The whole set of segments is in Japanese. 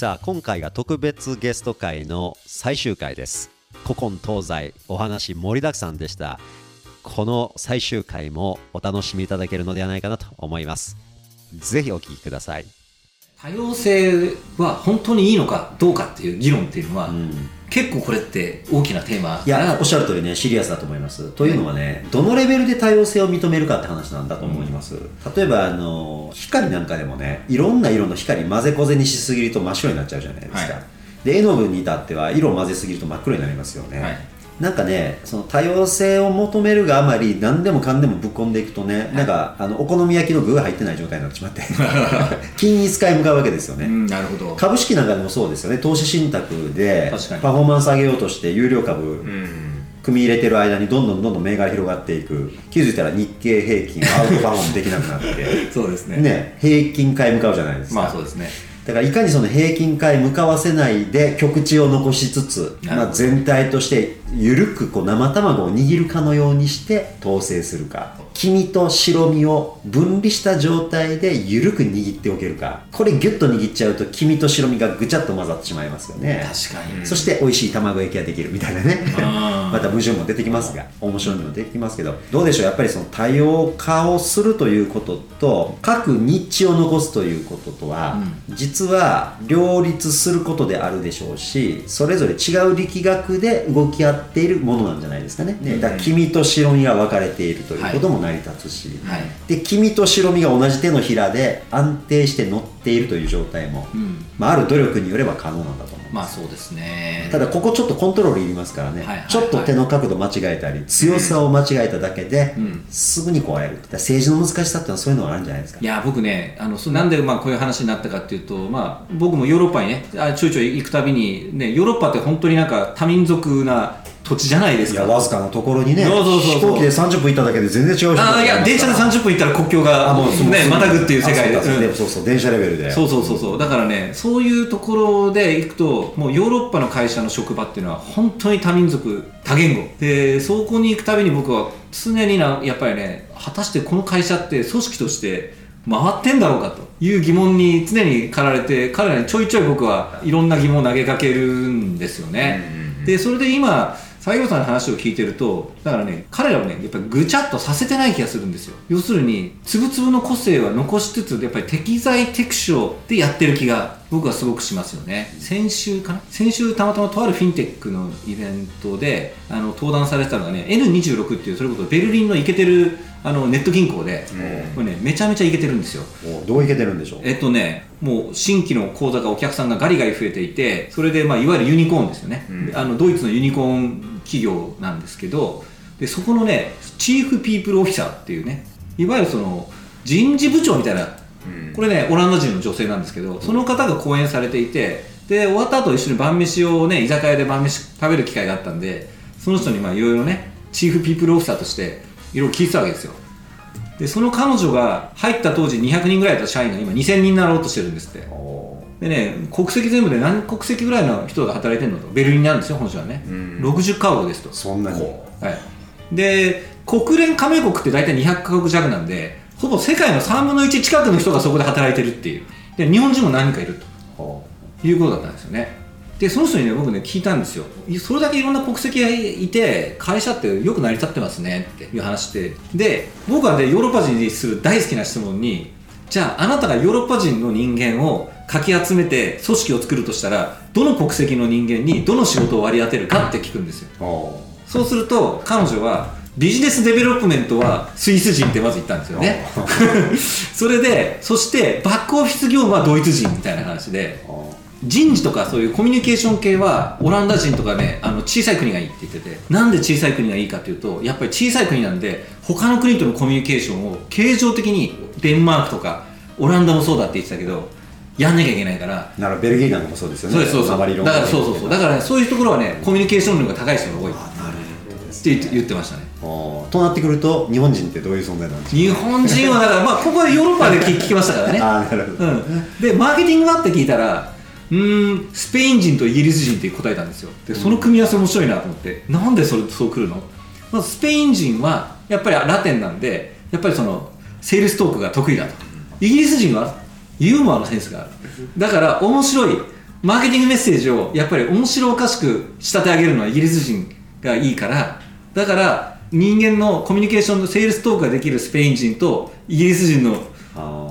さあ今回が特別ゲスト会の最終回です。古今東西お話盛りだくさんでした。この最終回もお楽しみいただけるのではないかなと思います。ぜひお聴きください。多様性は本当にいいのかどうかっていう議論っていうのは、うん。結構これって大きなテーマいやおっしゃる通りねシリアスだと思います。というのはねどのレベルで多様性を認めるかって話なんだと思います、例えばあの光なんかでもねいろんな色の光混ぜこぜにしすぎると真っ白になっちゃうじゃないですか、はい。で絵の具に至っては色を混ぜすぎると真っ黒になりますよね、はいなんかねその多様性を求めるがあまり何でもかんでもぶっ込んでいくとね、なんかあのお好み焼きの具が入ってない状態になってしまって 均一化へ向かうわけですよね、うんなるほど。株式なんかでもそうですよね。投資信託でパフォーマンス上げようとして有料株うん。組み入れてる間にどんどんどんどん銘柄広がっていく。気づいたら日経平均アウトパフォームできなくなって。そうですね。ね平均化へ向かうじゃないですか、まあそうですね。だからいかにその平均化へ向かわせないで極地を残しつつ、まあ、全体として緩くこう生卵を握るかのようにして統制するか。黄身と白身を分離した状態で緩く握っておけるか。これギュッと握っちゃうと黄身と白身がぐちゃっと混ざってしまいますよね。確かに。そして美味しい卵焼きができるみたいなね。また矛盾も出てきますが面白みも出てきますけど。どうでしょう？やっぱりその多様化をするということと各ニッチを残すということとは、実は両立することであるでしょうしそれぞれ違う力学で動き合っているものなんじゃないですかね、ねだから黄身と白身が分かれているということも成り立つし、はい。で黄身と白身が同じ手のひらで安定して乗っているという状態も、うん。まあ、ある努力によれば可能なんだと思いまあそうですね。ただここちょっとコントロールいりますからね、はいはいはい。ちょっと手の角度間違えたり強さを間違えただけで、うん。すぐに壊れる政治の難しさってのはそういうのがあるんじゃないですか。いや僕ねあのなんでまあこういう話になったかっていうと、まあ、僕もヨーロッパにねあちょいちょい行くたびに、ね、ヨーロッパって本当になんか多民族な土地じゃないですか。いやわずかなところにねそうそうそう飛行機で30分行っただけで全然違う人あーいや電車で30分行ったら国境があもうねまたぐっていう世界でそうそう電車レベルで。そうそうそうそう。だからねそういうところで行くともうヨーロッパの会社の職場っていうのは本当に多民族多言語。でそこに行くたびに僕は常になやっぱりね果たしてこの会社って組織として回ってんだろうかという疑問に常に駆られて彼らにちょいちょい僕はいろんな疑問を投げかけるんですよね、でそれで今西郷さんの話を聞いてるとだからね彼らをねやっぱりぐちゃっとさせてない気がするんですよ。要するに粒々の個性は残しつつやっぱり適材適所でやってる気が僕はすごくしますよね。先週かな？先週たまたまとあるフィンテックのイベントであの登壇されてたのがね N26 っていうそれこそベルリンのイケてるあのネット銀行で、これねめちゃめちゃイケてるんですよ。おどういけてるんでしょう？えっとね、もう新規の口座がお客さんがガリガリ増えていて、それで、まあ、いわゆるユニコーンですよね、であのドイツのユニコーン企業なんですけど、でそこのね、チーフピープルオフィサーっていうね、いわゆるその人事部長みたいな、これね、オランダ人の女性なんですけど、その方が講演されていて、で終わった後一緒に晩飯をね、居酒屋で晩飯食べる機会があったんで、その人にまあいろいろね、チーフピープルオフィサーとして、いろいろ聞いてたわけですよ。でその彼女が入った当時200人ぐらいだった社員が今2000人になろうとしてるんですって。おでね国籍全部で何国籍ぐらいの人が働いてるのと。ベルリンにあるんですよ本社はね、60カ国ですと。そんなに。はい、で国連加盟国って大体200カ国弱なんでほぼ世界の3分の1近くの人がそこで働いてるっていう。で日本人も何人かいるほということだったんですよねでその人にね僕ね聞いたんですよ。いそれだけいろんな国籍がいて会社ってよく成り立ってますねっていう話で。で僕はねヨーロッパ人にする大好きな質問にじゃああなたがヨーロッパ人の人間をかき集めて組織を作るとしたらどの国籍の人間にどの仕事を割り当てるかって聞くんですよ。そうすると彼女はビジネスデベロップメントはスイス人ってまず言ったんですよね。それでそしてバックオフィス業務はドイツ人みたいな話で。お人事とかそういうコミュニケーション系はオランダ人とかねあの小さい国がいいって言ってて。なんで小さい国がいいかっていうとやっぱり小さい国なんで他の国とのコミュニケーションを経常的にデンマークとかオランダもそうだって言ってたけどやんなきゃいけないから。ならベルギーなんかもそうですよね。そうそうですだからそうそうそう。だからねそういうところはねコミュニケーション力が高い人が多い。って言って言ってましたね。となってくると日本人ってどういう存在なんですか？日本人はだからまあここでヨーロッパで聞聞きましたからね。ああなるほど、うん、でマーケティングはって聞いたらうーんスペイン人とイギリス人って答えたんですよ。でその組み合わせ面白いなと思って、なんでそれそう来るの？まずスペイン人はやっぱりラテンなんでやっぱりそのセールストークが得意だと。イギリス人はユーモアのセンスがある。だから面白いマーケティングメッセージをやっぱり面白おかしく仕立て上げるのはイギリス人がいいからだから人間のコミュニケーションのセールストークができるスペイン人とイギリス人の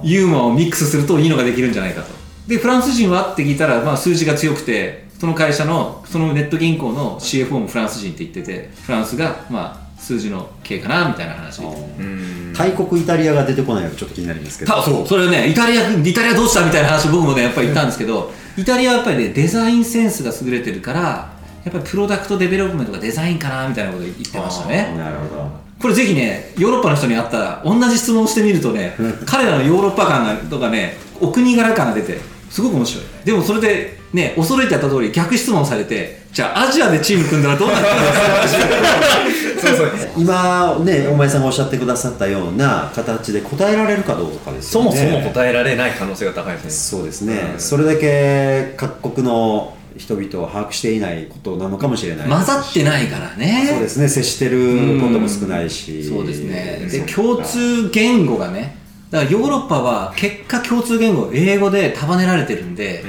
ユーモアをミックスするといいのができるんじゃないかとでフランス人は？って聞いたら、まあ、数字が強くてその会社のそのネット銀行の CFO もフランス人って言っててフランスがまあ数字の系かなみたいな話。うん。大国イタリアが出てこないのがちょっと気になりますけど。たそう。それねイタリアイタリアどうした？みたいな話僕もねやっぱり言ったんですけどイタリアはやっぱりねデザインセンスが優れてるからやっぱりプロダクトデベロップメントがデザインかなみたいなこと言ってましたね。なるほど。これぜひねヨーロッパの人に会ったら同じ質問をしてみるとね彼らのヨーロッパ観がとかねお国柄感が出てすごく面白い。でもそれでね恐れてやった通り逆質問されてじゃあアジアでチーム組んだらどうなるんですかそうそう。今ねお前さんがおっしゃってくださったような形で答えられるかどうかですそよね。もそも答えられない可能性が高いですね。そうですね、うん。それだけ各国の人々を把握していないことなのかもしれない混ざってないからね。そうですね。接してることも少ないし、そうですね。で共通言語がねだからヨーロッパは結果共通言語英語で束ねられてるんで、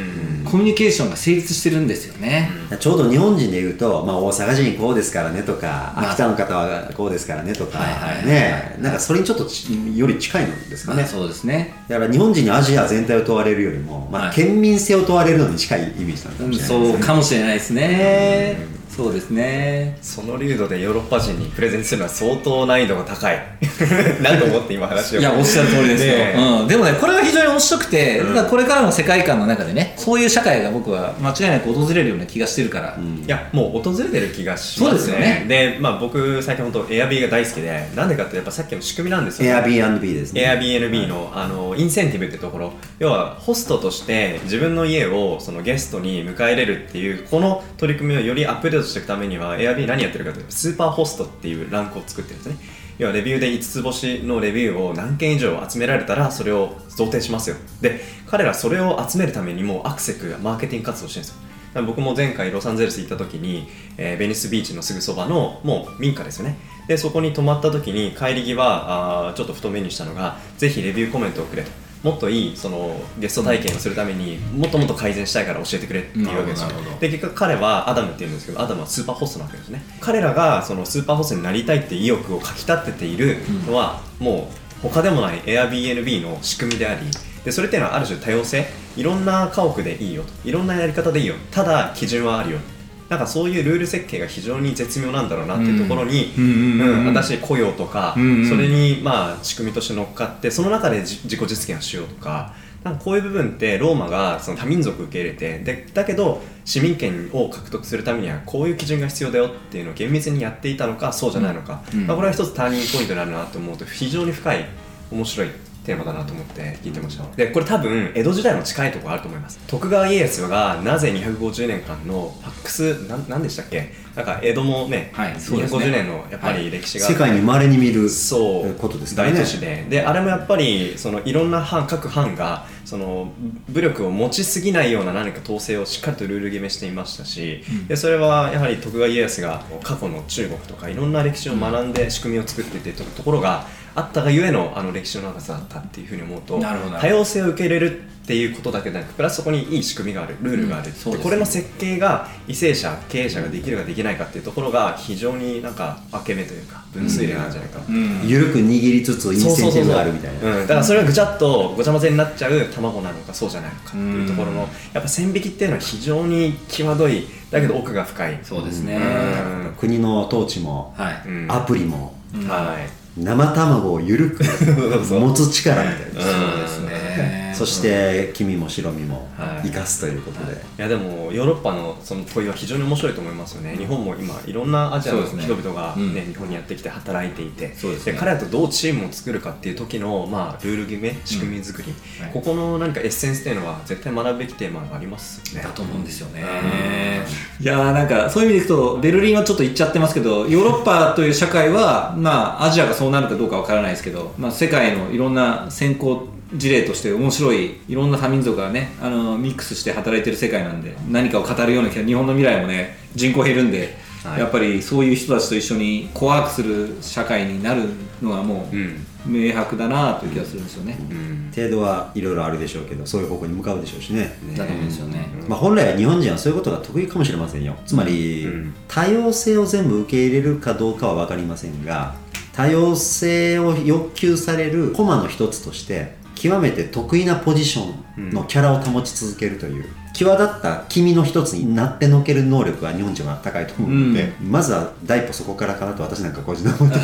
コミュニケーションが成立してるんですよね、ちょうど日本人で言うと、まあ、大阪人こうですからねとか、まあ。秋田の方はこうですからねとか、ねなんかそれにちょっとちより近いのですかね、まあそうですね。だから日本人にアジア全体を問われるよりも、まあはい。県民性を問われるのに近いイメージなのかもしれないですね、そうかもしれないですねそうですね。その流度でヨーロッパ人にプレゼンするのは相当難易度が高い。なと思って今話を。いやおっしゃる通りですよ、ねうん、でもねこれは非常に面白くて、だからこれからの世界観の中でねそういう社会が僕は間違いなく訪れるような気がしてるから、いやもう訪れてる気がしますね。そうですよね。で、まあ、僕最近本当 Airb が大好きでなんでかってやっぱさっきの仕組みなんですよ、Airbnb ですね。Airbnb のあのインセンティブってところ。要はホストとして自分の家をそのゲストに迎え入れるっていうこの取り組みをよりアップデートしていくためには Airb 何やってるかというとスーパーホストっていうランクを作ってるんですね。要はレビューで5つ星のレビューを何件以上集められたらそれを贈呈しますよ。で彼らそれを集めるためにもうアクセクがマーケティング活動してるんですよ。僕も前回ロサンゼルス行った時に、えーベニスビーチのすぐそばのもう民家ですよね。でそこに泊まった時に帰り際あちょっとふと目にしたのがぜひレビューコメントをくれと。もっといいそのゲスト体験をするためにもっともっと改善したいから教えてくれっていうわけですよ。で結局彼はアダムっていうんですけどアダムはスーパーホストなわけですね。彼らがそのスーパーホストになりたいって意欲をかき立てているのは、もう他でもない Airbnb の仕組みでありでそれっていうのはある種多様性。いろんな家屋でいいよと。いろんなやり方でいいよ。ただ基準はあるよなんかそういうルール設計が非常に絶妙なんだろうなっていうところに、うんうんうんうんうん。新しい雇用とか、うんうん。それにまあ仕組みとして乗っかってその中でじ自己実現をしようとかなんかこういう部分ってローマがその多民族受け入れてでだけど市民権を獲得するためにはこういう基準が必要だよっていうのを厳密にやっていたのかそうじゃないのか、うんまあ、これは一つターニングポイントになるなと思うと非常に深い面白いテーマだなと思って聞いてました。でこれ多分江戸時代の近いところあると思います。徳川家康がなぜ250年間のファックスなんなんでしたっけ？なんか江戸もね、はいそうですね。250年のやっぱり歴史が。あって世界に稀に見るそう。ことですね。大都市で。であれもやっぱりそのいろんな藩各藩がその武力を持ちすぎないような何か統制をしっかりとルール決めしていましたし、でそれはやはり徳川家康が過去の中国とかいろんな歴史を学んで仕組みを作っていってとところがあったがゆえのあの歴史の長さだったっていうふうに思うと多様性を受け入れるっていうことだけでなくプラスそこにいい仕組みがある。ルールがある、うんねでこれの設計が為政者経営者ができるかできないかっていうところが非常になんか分け目というか分水嶺なんじゃないか。うん。緩く握りつつインセンティブがあるみたいな。うん、だからそれがぐちゃっとごちゃ混ぜになっちゃう卵なのかそうじゃないのかっていうところのやっぱ線引きっていうのは非常に際どいだけど奥が深い、そうですね、うん。国の統治も、はい、うん。アプリも。はい生卵を緩く持つ力みたいな、そうですね。そして黄身も白身もはい。生かすということで、い。やでもヨーロッパのその問いは非常に面白いと思いますよね、日本も今いろんなアジアの人々が、ねうん。日本にやってきて働いていて。そうですね。彼らとどうチームを作るかっていう時の、まあ、ルール決め仕組み作り、はい。ここの何かエッセンスっていうのは絶対学ぶべきテーマがありますよね。だと思うんですよね。いやーなんかそういう意味でいくとベルリンはちょっと言っちゃってますけどヨーロッパという社会はまあアジアがそうなるかどうかわからないですけど、まあ、世界のいろんな先行事例として面白いいろんな多民族がねあのミックスして働いてる世界なんで何かを語るような気が日本の未来もね人口減るんで、はい。やっぱりそういう人たちと一緒にコワークする社会になるのはもううん明白だなという気がするんですよね。うん。程度はいろいろあるでしょうけどそういう方向に向かうでしょうしね。だと思うんですよね。まあ、本来は日本人はそういうことが得意かもしれませんよ。つまり、うん多様性を全部受け入れるかどうかは分かりませんが多様性を欲求されるコマの一つとして極めて得意なポジションのキャラを保ち続けるという、際立った君の一つになってのける能力は日本人は高いと思うので、まずは第一歩そこからかなと私なんか個人で思ってき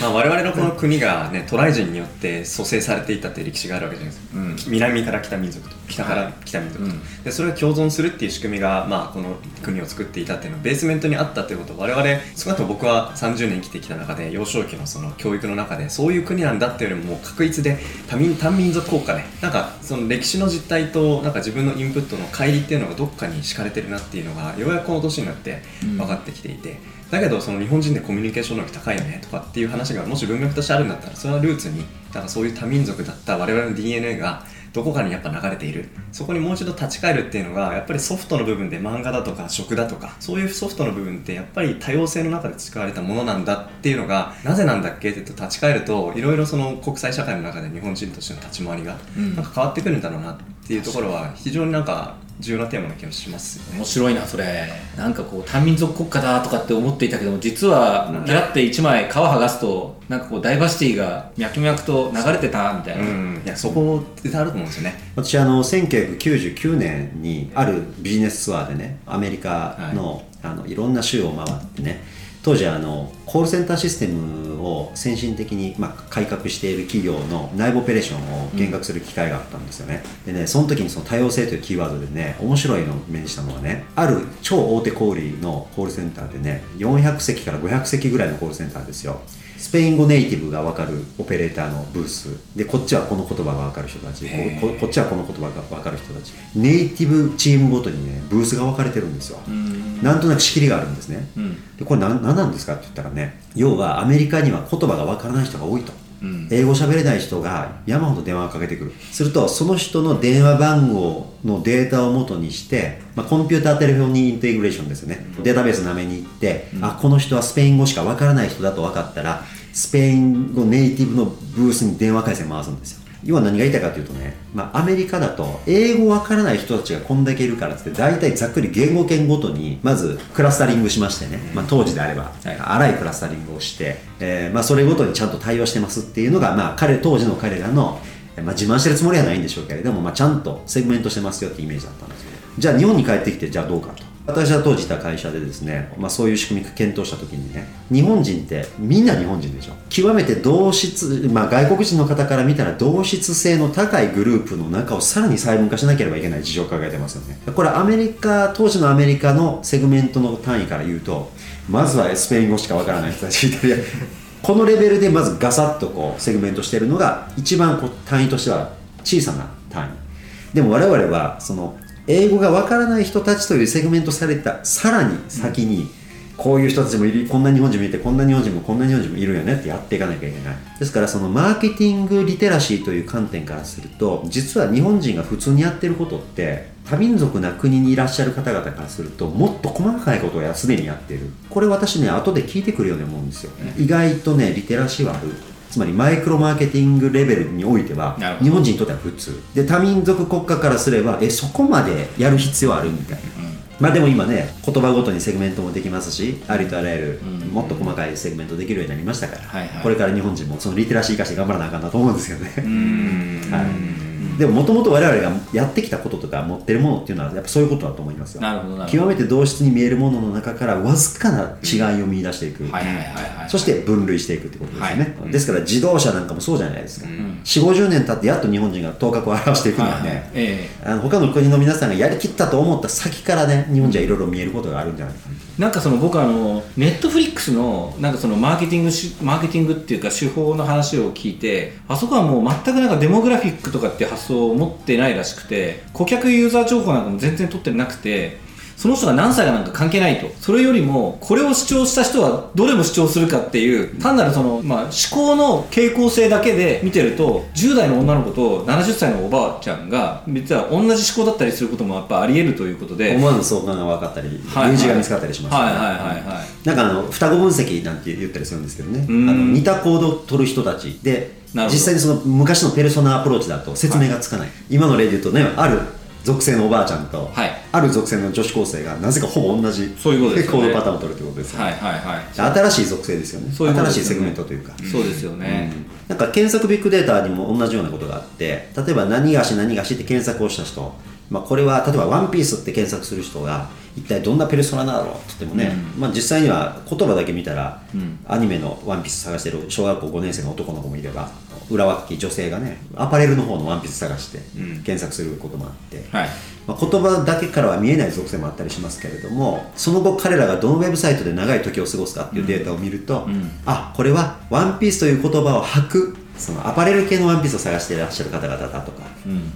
まあ、我々のこの国が、ね、渡来人によって蘇生されていたっていう歴史があるわけじゃないですか、南から来た民族と北から来た民族と、うん。でそれを共存するっていう仕組みが、まあ、この国を作っていたっていうのはベースメントにあったっていうこと。を我々少なくとも僕は30年生きてきた中で幼少期のその教育の中でそういう国なんだっていうよりももう確一で多民多民族国家でなんかその歴史の実態となんか自分のインプットの乖離っていうのがどっかに敷かれてるなっていうのがようやくこの年になって分かってきていて。だけどその日本人でコミュニケーション能力高いよねとかっていう話がもし文脈としてあるんだったらそれはルーツになんかそういう多民族だった我々の DNA がどこかにやっぱ流れている。そこにもう一度立ち返るっていうのがやっぱりソフトの部分で漫画だとか食だとかそういうソフトの部分ってやっぱり多様性の中で培われたものなんだっていうのがなぜなんだっけ？って立ち返るといろいろその国際社会の中で日本人としての立ち回りがうん。なんか変わってくるんだろうなっていうところは非常になんか重要なテーマな気がしますよね。面白いなそれ。なんかこう多民族国家だとかって思っていたけども実はギラって1枚皮剥がすとなんかこうダイバーシティが脈々と流れてたみたいな、うん、いやそこってあると思うんですよね。私あの1999年にあるビジネスツアーでねアメリカの,、い、あのいろんな州を回ってね当時あのコールセンターシステムを先進的に、まあ、改革している企業の内部オペレーションを減額する機会があったんですよね、でねその時にその多様性というキーワードでね面白いのを目にしたのはねある超大手小売のコールセンターでね400席から500席ぐらいのコールセンターですよ。スペイン語ネイティブが分かるオペレーターのブース。でこっちはこの言葉が分かる人たち。こここっちはこの言葉が分かる人たち。ネイティブチームごとにねブースが分かれてるんですよ、なんとなく仕切りがあるんですね、ん。でこれ何何なんですかって言ったらね要はアメリカには言葉が分からない人が多いと、うん。英語喋れない人が山ほど電話をかけてくる。するとその人の電話番号のデータを元にして、まあ、コンピューターテレフォンにインテグレーションですよね、データベースなめに行って、あこの人はスペイン語しか分からない人だと分かったらスペイン語ネイティブのブースに電話回線回すんですよ要は何が言いたいかというとね、まあ、アメリカだと英語わからない人たちがこんだけいるからって大体ざっくり言語圏ごとにまずクラスタリングしましてね、まあ、当時であれば、はい。荒いクラスタリングをして、えーまあ、それごとにちゃんと対応してますっていうのが、まあ、彼当時の彼らの、えーまあ、自慢してるつもりはないんでしょうけれども、まあ、ちゃんとセグメントしてますよってイメージだったんですよじゃあ日本に帰ってきてじゃあどうかと私は当時いた会社でですね、まあ、そういう仕組み検討した時にね日本人ってみんな日本人でしょ。極めて同質、まあ、外国人の方から見たら同質性の高いグループの中をさらに細分化しなければいけない事情を抱えてますよね。これアメリカ当時のアメリカのセグメントの単位から言うとまずはスペイン語しかわからない人たちイタリアこのレベルでまずガサッとこうセグメントしてるのが一番こう単位としては小さな単位。でも我々はその英語がわからない人たちというセグメントされたさらに先にこういう人たちもいるこんな日本人もいてこんな日本人もこんな日本人もいるよねってやっていかなきゃいけない。ですからそのマーケティングリテラシーという観点からすると実は日本人が普通にやってることって多民族な国にいらっしゃる方々からするともっと細かいことをやすでにやってる。これ私ね後で効いてくるように思うんですよ、意外とねリテラシーはある。つまりマイクロマーケティングレベルにおいては日本人にとっては普通。で多民族国家からすればえそこまでやる必要あるみたいな、まあでも今ね言葉ごとにセグメントもできますしありとあらゆるうん。もっと細かいセグメントできるようになりましたから、はいはい。これから日本人もそのリテラシー生かして頑張らなあかんなと思うんですよね、うん。はい。うんでももともと我々がやってきたこととか持ってるものっていうのはやっぱそういうことだと思いますよ。なるほどなるほど。極めて同質に見えるものの中からわずかな違いを見出していく、はいはいはいはい。そして分類していくってことですよね、はい。ですから自動車なんかもそうじゃないですか、ん。4 5 0年経ってやっと日本人が頭角を現していくのはね、はいはい。えあの他の国の皆さんがやりきったと思った先からね日本人はいろいろ見えることがあるんじゃないか。ななんかその僕あのネットフリックスのなんかそのマーケティングしマーケティングっていうか手法の話を聞いてあそこはもう全くなんかデモグラフィックとかって発想を持ってないらしくて顧客ユーザー情報なんかも全然取ってなくてその人が何歳かなんか関係ないと。それよりもこれを主張した人はどれも主張するかっていう単なるその、まあ、思考の傾向性だけで見てると10代の女の子と70歳のおばあちゃんが実は同じ思考だったりすることもやっぱあり得るということで。思わぬ相関が分かったりはい類似が見つかったりしますよね。はいはいはいはい。なんかあの双子分析なんて言ったりするんですけどね。あん。の似た行動を取る人たちで実際にその昔のペルソナアプローチだと説明がつかない、今の例で言うとねある属性のおばあちゃんと、はいある属性の女子高生がなぜかほぼ同じそういうことですよね。行動パターンを取るということですよね、はいはいはい。新しい属性ですよね。そういうこと新しいセグメントというか、そうですよね、なんか検索ビッグデータにも同じようなことがあって例えば何がし何がしって検索をした人、まあ、これは例えば「ワンピースって検索する人が一体どんなペルソナだろうって言ってもね、まあ、実際には言葉だけ見たら、アニメの「ワンピース探してる小学校5年生の男の子もいれば裏若き女性がねアパレルの方のワンピース探して検索することもあって、はい。まあ、言葉だけからは見えない属性もあったりしますけれどもその後彼らがどのウェブサイトで長い時を過ごすかっていうデータを見ると、あこれは「ワンピースという言葉を吐くそのアパレル系のワンピースを探していらっしゃる方々だとか、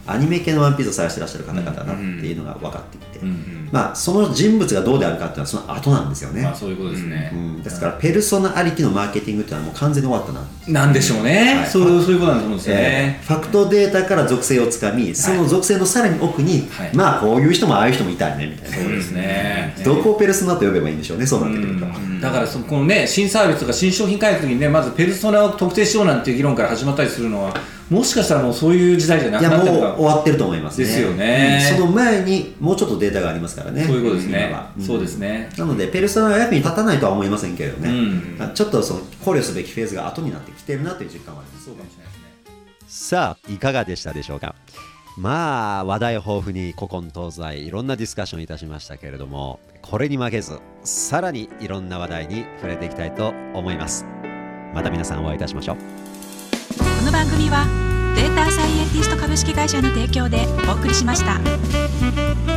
アニメ系のワンピースを探していらっしゃる方々だっていうのが分かってきて、まあ、その人物がどうであるかっていうのはその後なんですよね、まあそういうことですね、うん、ですからペルソナありきのマーケティングっていうのはもう完全に終わったななんでしょうね、はい。そうそういうことなんだと思うんですよえね、ーファクトデータから属性をつかみその属性のさらに奥に、はい。まあこういう人もああいう人もいたいねみたいな、そうですね、どこをペルソナと呼べばいいんでしょうねそうなってくると、だからそのこのね新サービスとか新商品開発にねまずペルソナを特定しようなんていう議論から始まったりするのはもしかしたらもうそういう時代じゃないくやもうなってるか終わってると思いますね。ですよね。うん。その前にもうちょっとデータがありますからね。そういうことですね。今は、んそうですね。なのでペルソナは役に立たないとは思いませんけれどね、うん。まあちょっとその考慮すべきフェーズが後になってきてるなという実感はあります。そうかもしれないですね。さあいかがでしたでしょうか？まあ話題豊富に古今東西いろんなディスカッションいたしましたけれどもこれに負けずさらにいろんな話題に触れていきたいと思いますまた皆さんお会いいたしましょうこの番組はデータサイエンティスト株式会社の提供でお送りしました。